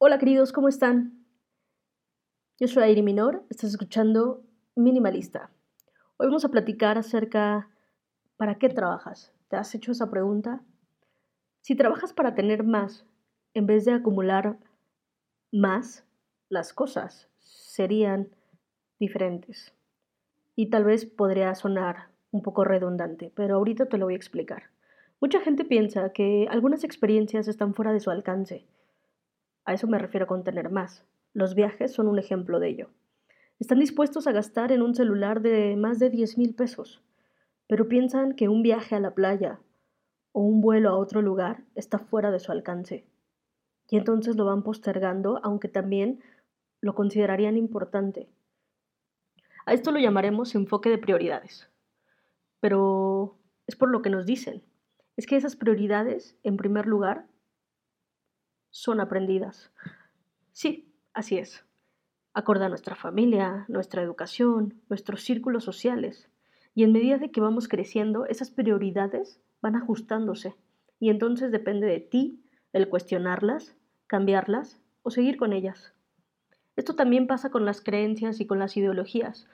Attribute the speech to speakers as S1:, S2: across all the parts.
S1: Hola queridos, ¿cómo están? Yo soy Airi Minor, estás escuchando Minimalista. Hoy vamos a platicar acerca ¿para qué trabajas? ¿Te has hecho esa pregunta? Si trabajas para tener más, en vez de acumular más, las cosas serían diferentes. Y tal vez podría sonar un poco redundante, pero ahorita te lo voy a explicar. Mucha gente piensa que algunas experiencias están fuera de su alcance a eso me refiero con tener más. Los viajes son un ejemplo de ello. Están dispuestos a gastar en un celular de más de 10 mil pesos, pero piensan que un viaje a la playa o un vuelo a otro lugar está fuera de su alcance. Y entonces lo van postergando, aunque también lo considerarían importante. A esto lo llamaremos enfoque de prioridades. Pero es por lo que nos dicen. Es que esas prioridades, en primer lugar, son aprendidas. Sí, así es. Acorda nuestra familia, nuestra educación, nuestros círculos sociales. Y en medida de que vamos creciendo, esas prioridades van ajustándose. Y entonces depende de ti el cuestionarlas, cambiarlas o seguir con ellas. Esto también pasa con las creencias y con las ideologías,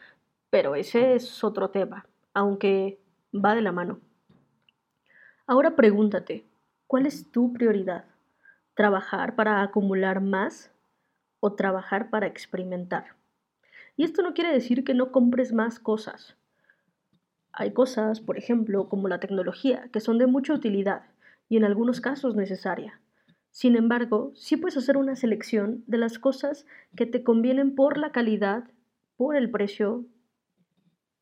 S1: pero ese es otro tema, aunque va de la mano. Ahora pregúntate, ¿cuál es tu prioridad? Trabajar para acumular más o trabajar para experimentar. Y esto no quiere decir que no compres más cosas. Hay cosas, por ejemplo, como la tecnología, que son de mucha utilidad y en algunos casos necesaria. Sin embargo, sí puedes hacer una selección de las cosas que te convienen por la calidad, por el precio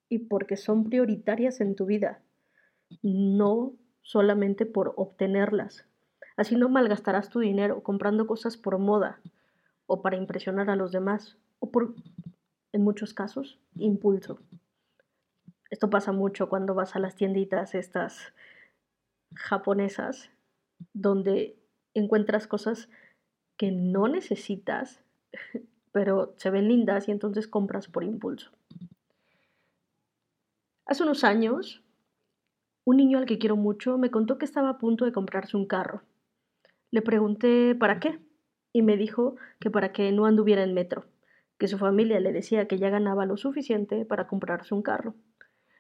S1: y porque son prioritarias en tu vida, no solamente por obtenerlas, Así no malgastarás tu dinero comprando cosas por moda o para impresionar a los demás o por, en muchos casos, impulso. Esto pasa mucho cuando vas a las tienditas estas japonesas donde encuentras cosas que no necesitas, pero se ven lindas y entonces compras por impulso. Hace unos años, un niño al que quiero mucho me contó que estaba a punto de comprarse un carro. Le pregunté para qué y me dijo que para que no anduviera en metro, que su familia le decía que ya ganaba lo suficiente para comprarse un carro.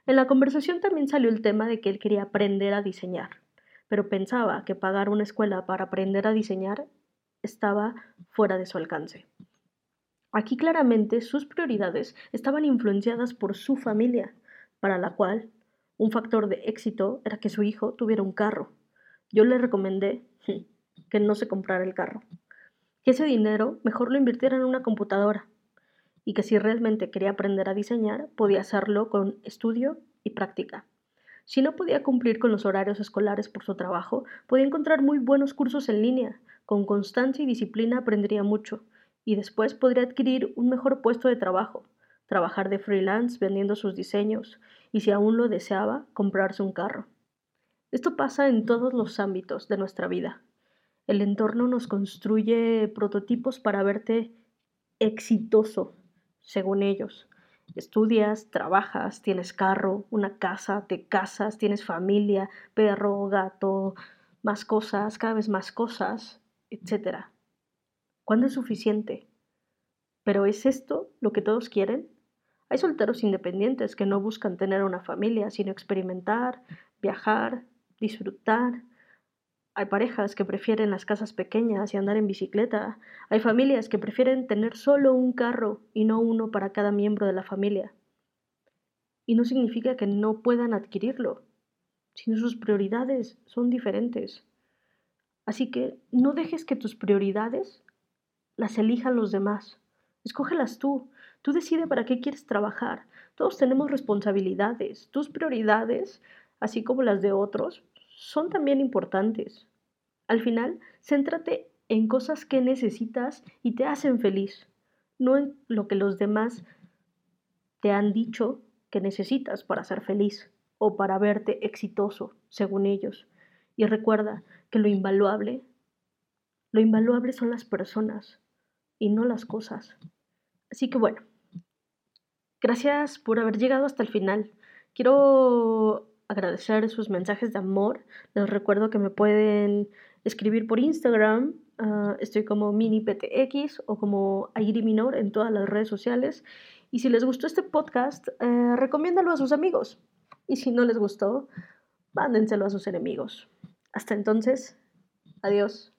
S1: En la conversación también salió el tema de que él quería aprender a diseñar, pero pensaba que pagar una escuela para aprender a diseñar estaba fuera de su alcance. Aquí claramente sus prioridades estaban influenciadas por su familia, para la cual un factor de éxito era que su hijo tuviera un carro. Yo le recomendé que no se comprara el carro. Que ese dinero mejor lo invirtiera en una computadora y que si realmente quería aprender a diseñar, podía hacerlo con estudio y práctica. Si no podía cumplir con los horarios escolares por su trabajo, podía encontrar muy buenos cursos en línea. Con constancia y disciplina aprendería mucho y después podría adquirir un mejor puesto de trabajo, trabajar de freelance vendiendo sus diseños y si aún lo deseaba, comprarse un carro. Esto pasa en todos los ámbitos de nuestra vida. El entorno nos construye prototipos para verte exitoso, según ellos. Estudias, trabajas, tienes carro, una casa, te casas, tienes familia, perro, gato, más cosas, cada vez más cosas, etc. ¿Cuándo es suficiente? ¿Pero es esto lo que todos quieren? Hay solteros independientes que no buscan tener una familia, sino experimentar, viajar, disfrutar, hay parejas que prefieren las casas pequeñas y andar en bicicleta. Hay familias que prefieren tener solo un carro y no uno para cada miembro de la familia. Y no significa que no puedan adquirirlo, sino sus prioridades son diferentes. Así que no dejes que tus prioridades las elijan los demás. Escógelas tú. Tú decide para qué quieres trabajar. Todos tenemos responsabilidades. Tus prioridades, así como las de otros, son también importantes. Al final, céntrate en cosas que necesitas y te hacen feliz, no en lo que los demás te han dicho que necesitas para ser feliz o para verte exitoso, según ellos. Y recuerda que lo invaluable, lo invaluable son las personas y no las cosas. Así que bueno, gracias por haber llegado hasta el final. Quiero agradecer sus mensajes de amor. Les recuerdo que me pueden escribir por Instagram Ah, estoy como miniptx o como Minor en todas las redes sociales. Y si les gustó este podcast, eh, recomiéndalo a sus amigos. Y si no les gustó, mándenselo a sus enemigos. Hasta entonces, adiós.